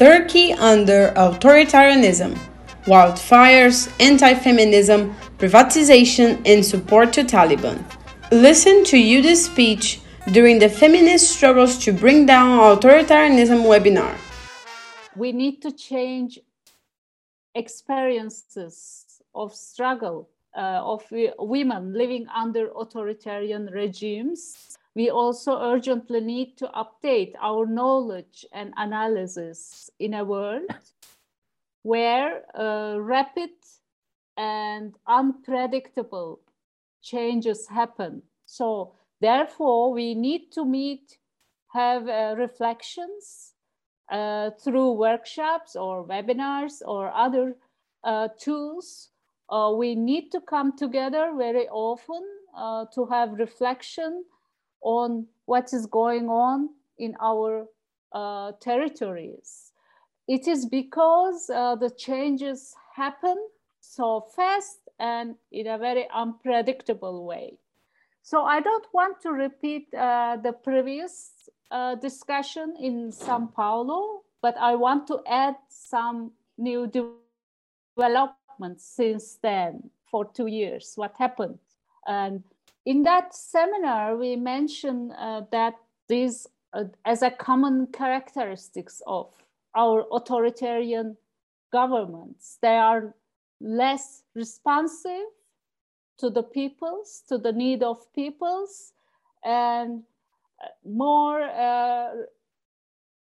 Turkey under authoritarianism, wildfires, anti feminism, privatization, and support to Taliban. Listen to Yuda's speech during the Feminist Struggles to Bring Down Authoritarianism webinar. We need to change experiences of struggle uh, of women living under authoritarian regimes. We also urgently need to update our knowledge and analysis in a world where uh, rapid and unpredictable changes happen. So therefore, we need to meet, have uh, reflections uh, through workshops or webinars or other uh, tools. Uh, we need to come together very often uh, to have reflection on what is going on in our uh, territories. It is because the changes happen so fast and in a very unpredictable way. So I don't want to repeat uh, the previous uh, discussion in Sao Paulo, but I want to add some new developments since then for two years, what happened. And in that seminar, we mentioned uh, that these uh, as a common characteristics of our authoritarian governments, they are less responsive to the peoples, to the need of peoples, and uh, more uh,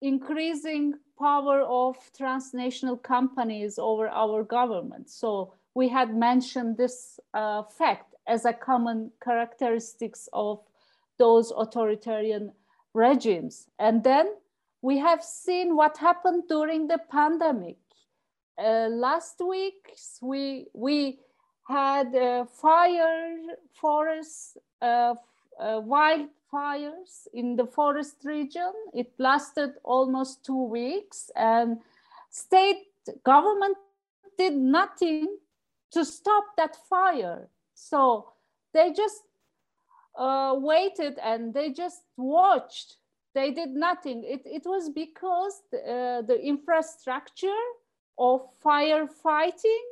increasing power of transnational companies over our government. So we had mentioned this uh, fact as a common characteristics of those authoritarian regimes. And then we have seen what happened during the pandemic. Uh, last week, we, we had uh, fire forests, uh, uh, wildfires in the forest region. It lasted almost two weeks and state government did nothing to stop that fire. So they just uh, waited and they just watched. They did nothing. It, it was because the, uh, the infrastructure of firefighting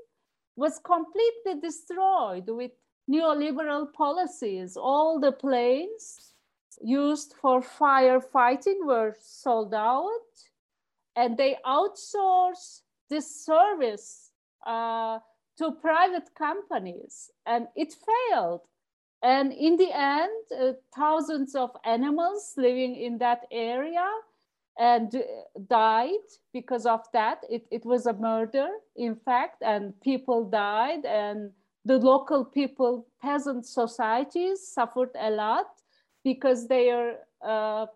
was completely destroyed with neoliberal policies. All the planes used for firefighting were sold out, and they outsourced this service uh, to private companies, and it failed. And in the end, uh, thousands of animals living in that area and died because of that. It, it was a murder, in fact, and people died, and the local people, peasant societies suffered a lot because their uh,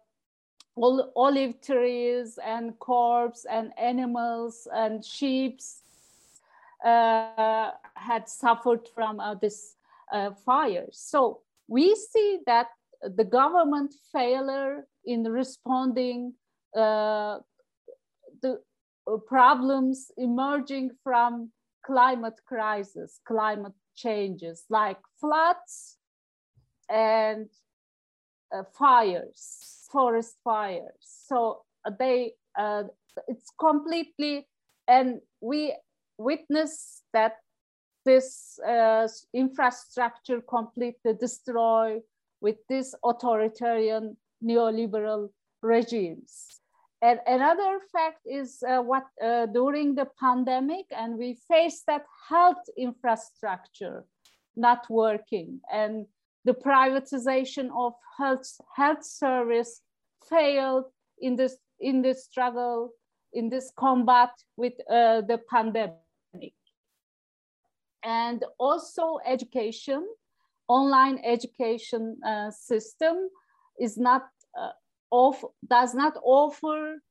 olive trees and corpse and animals and sheep uh, had suffered from uh, this uh, fire. So we see that the government failure in responding uh, the uh, problems emerging from climate crisis, climate changes like floods and uh, fires, forest fires. So they, uh, it's completely, and we witness that this uh, infrastructure completely destroyed with this authoritarian neoliberal regimes. And another fact is uh, what uh, during the pandemic, and we faced that health infrastructure not working, and the privatization of health health service failed in this in this struggle in this combat with uh, the pandemic, and also education, online education uh, system is not uh, of, does not offer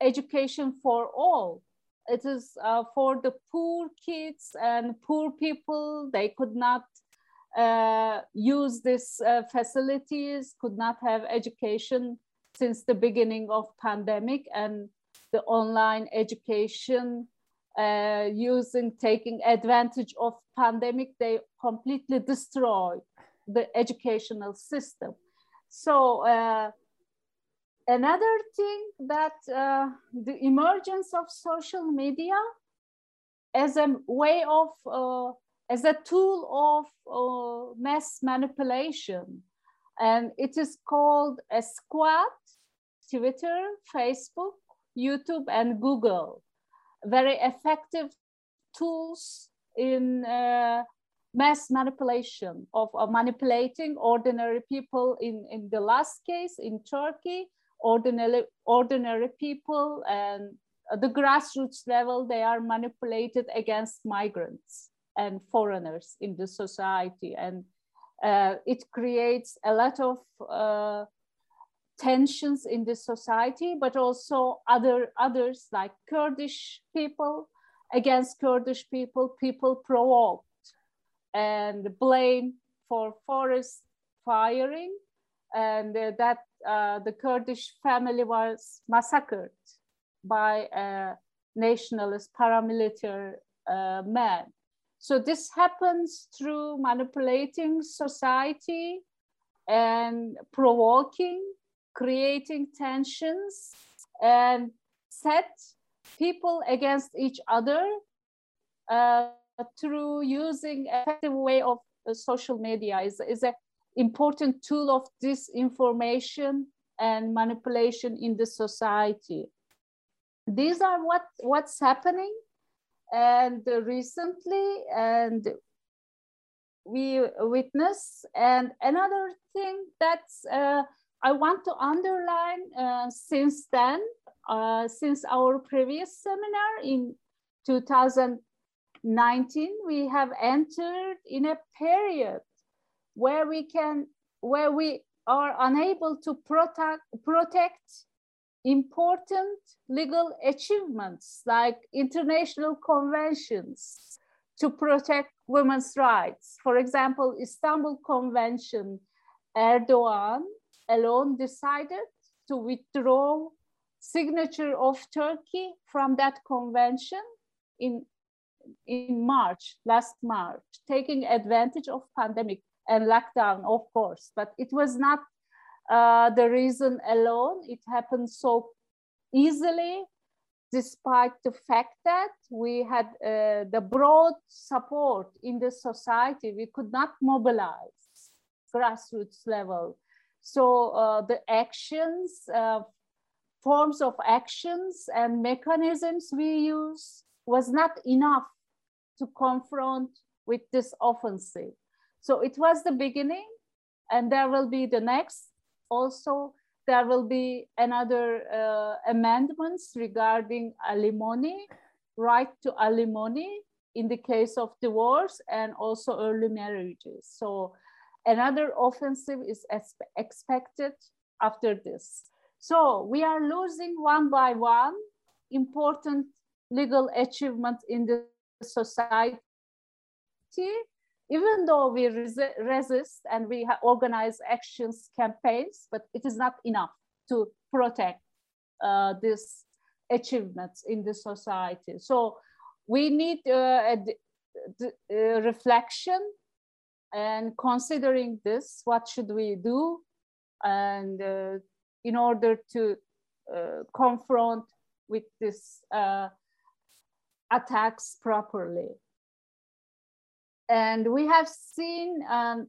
education for all. It is uh, for the poor kids and poor people. They could not uh, use these uh, facilities, could not have education since the beginning of pandemic and the online education uh, using taking advantage of pandemic they completely destroy the educational system. So uh, another thing that uh, the emergence of social media as a way of uh, as a tool of uh, mass manipulation. And it is called a squad twitter facebook youtube and google very effective tools in uh, mass manipulation of uh, manipulating ordinary people in, in the last case in turkey ordinary ordinary people and at the grassroots level they are manipulated against migrants and foreigners in the society. And uh, it creates a lot of uh, tensions in the society but also other others like kurdish people against kurdish people people provoked and blame for forest firing and uh, that uh, the kurdish family was massacred by a nationalist paramilitary uh, man. So this happens through manipulating society and provoking, creating tensions and set people against each other uh, through using effective way of uh, social media is, is an important tool of disinformation and manipulation in the society. These are what, what's happening and recently and we witness and another thing that's uh, i want to underline uh, since then uh, since our previous seminar in 2019 we have entered in a period where we can where we are unable to protect protect important legal achievements like international conventions to protect women's rights. For example, Istanbul Convention, Erdogan alone decided to withdraw signature of Turkey from that convention in, in March, last March, taking advantage of pandemic and lockdown, of course, but it was not uh, the reason alone. It happened so easily, despite the fact that we had uh, the broad support in the society. We could not mobilize grassroots level. So uh, the actions, uh, forms of actions and mechanisms we use was not enough to confront with this offensive. So it was the beginning and there will be the next also there will be another uh, amendments regarding alimony, right to alimony in the case of divorce and also early marriages. So another offensive is expected after this. So we are losing one by one important legal achievement in the society even though we resi resist and we organize actions, campaigns, but it is not enough to protect uh, these achievements in the society. So we need uh, a, a, reflection and considering this, what should we do? And uh, in order to uh, confront with this uh, attacks properly. And we have seen um,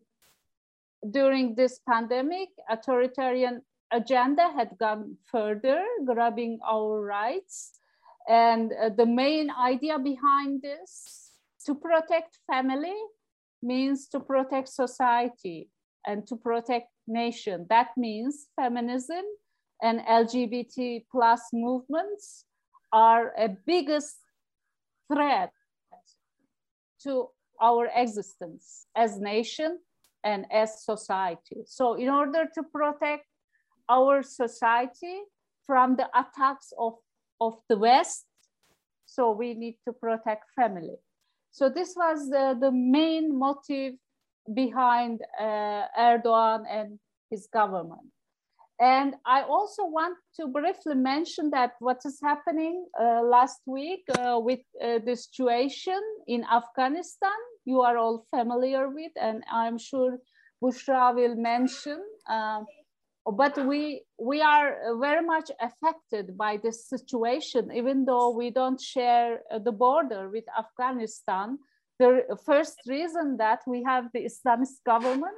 during this pandemic, authoritarian agenda had gone further, grabbing our rights. And uh, the main idea behind this, to protect family means to protect society and to protect nation. That means feminism and LGBT plus movements are a biggest threat to our existence as nation and as society. So in order to protect our society from the attacks of, of the West, so we need to protect family. So this was the, the main motive behind uh, Erdogan and his government. And I also want to briefly mention that what is happening uh, last week uh, with uh, the situation in Afghanistan, you are all familiar with, and I'm sure Bushra will mention. But we we are very much affected by this situation even though we don't share the border with afghanistan. The first reason that we have the islamist government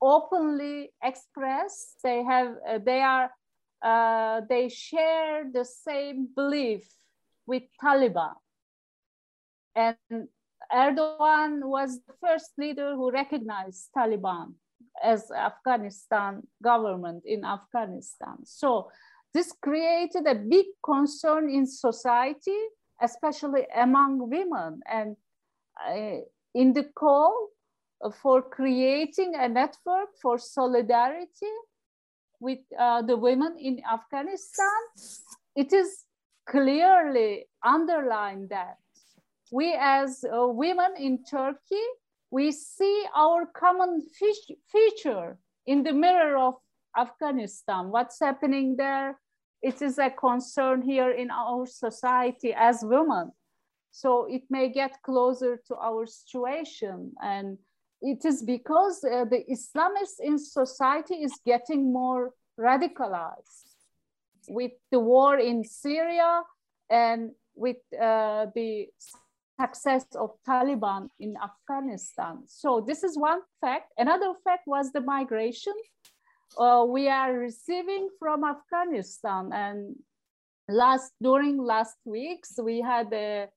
openly express they have uh, they are uh, they share the same belief with taliban. And erdogan was the first leader who recognized taliban as Afghanistan government in Afghanistan. So this created a big concern in society, especially among women. And uh, in the call for creating a network for solidarity with uh, the women in Afghanistan, it is clearly underlined that we as uh, women in Turkey we see our common feature in the mirror of Afghanistan. What's happening there? It is a concern here in our society as women. So it may get closer to our situation. And it is because uh, the Islamists in society is getting more radicalized with the war in Syria and with uh, the success of Taliban in Afghanistan. So this is one fact. Another fact was the migration. Uh, we are receiving from Afghanistan and last during last weeks we had a,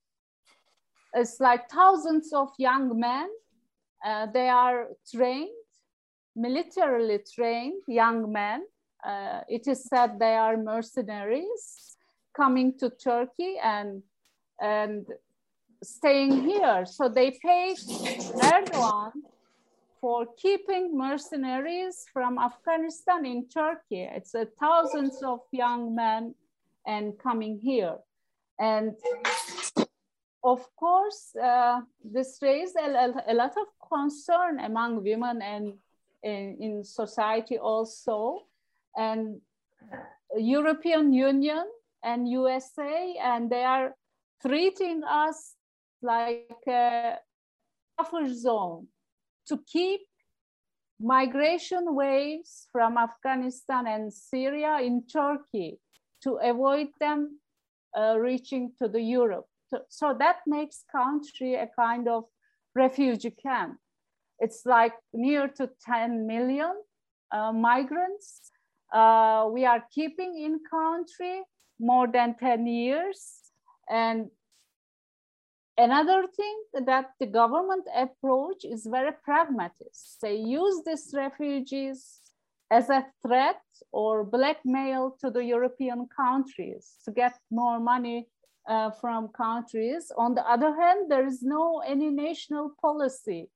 it's like thousands of young men. Uh, they are trained, militarily trained young men. Uh, it is said they are mercenaries coming to Turkey and and staying here. So they paid Erdogan for keeping mercenaries from Afghanistan in Turkey. It's a thousands of young men and coming here. And of course, uh, this raised a, a, lot of concern among women and in, in society also. And European Union and USA, and they are treating us like a buffer zone to keep migration waves from Afghanistan and Syria in Turkey to avoid them uh, reaching to the Europe. So that makes country a kind of refugee camp. It's like near to 10 million uh, migrants. Uh, we are keeping in country more than 10 years. And Another thing that the government approach is very pragmatic. They use these refugees as a threat or blackmail to the European countries to get more money uh, from countries. On the other hand, there is no any national policy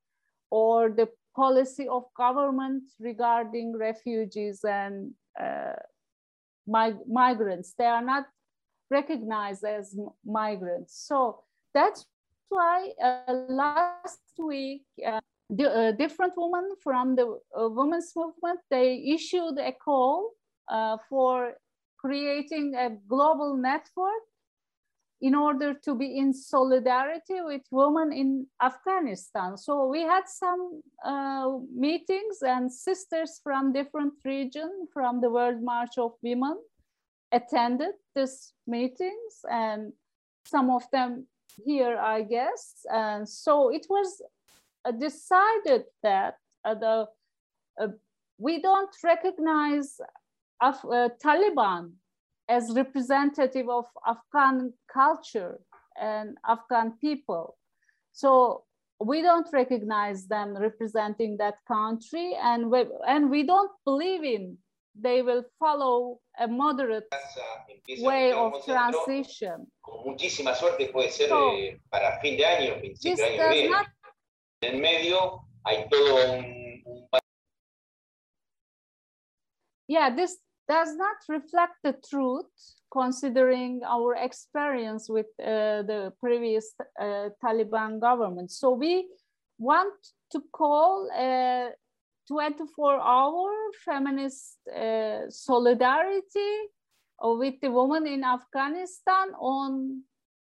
or the policy of government regarding refugees and uh, mig migrants. They are not recognized as migrants. So that's why uh, last week, uh, the, uh, different women from the uh, women's movement, they issued a call uh, for creating a global network in order to be in solidarity with women in Afghanistan. So we had some uh, meetings and sisters from different regions from the World March of Women attended these meetings and some of them here, I guess. And so it was uh, decided that uh, the uh, we don't recognize Af Taliban as representative of Afghan culture and Afghan people. So we don't recognize them representing that country and we, and we don't believe in they will follow a moderate way of transition. Con muchísima suerte puede ser so, eh, para fin de año, principio de año que Not... En medio hay todo un, un... Yeah, this does not reflect the truth considering our experience with uh, the previous uh, Taliban government. So we want to call uh, 24 hour feminist uh, solidarity with the women in Afghanistan on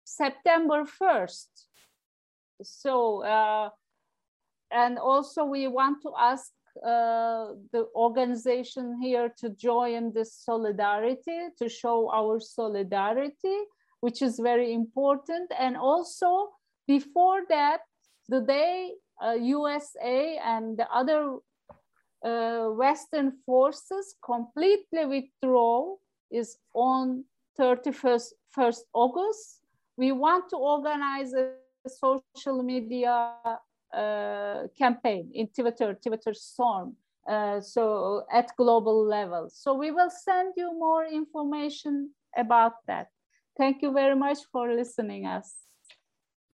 September 1st. So, uh, and also we want to ask uh, the organization here to join this solidarity, to show our solidarity, which is very important. And also before that, the day uh, USA and the other uh, Western forces completely withdraw is on 31st 1st August. We want to organize a social media uh, campaign in Twitter, Twitter Storm, uh, so at global level. So we will send you more information about that. Thank you very much for listening us.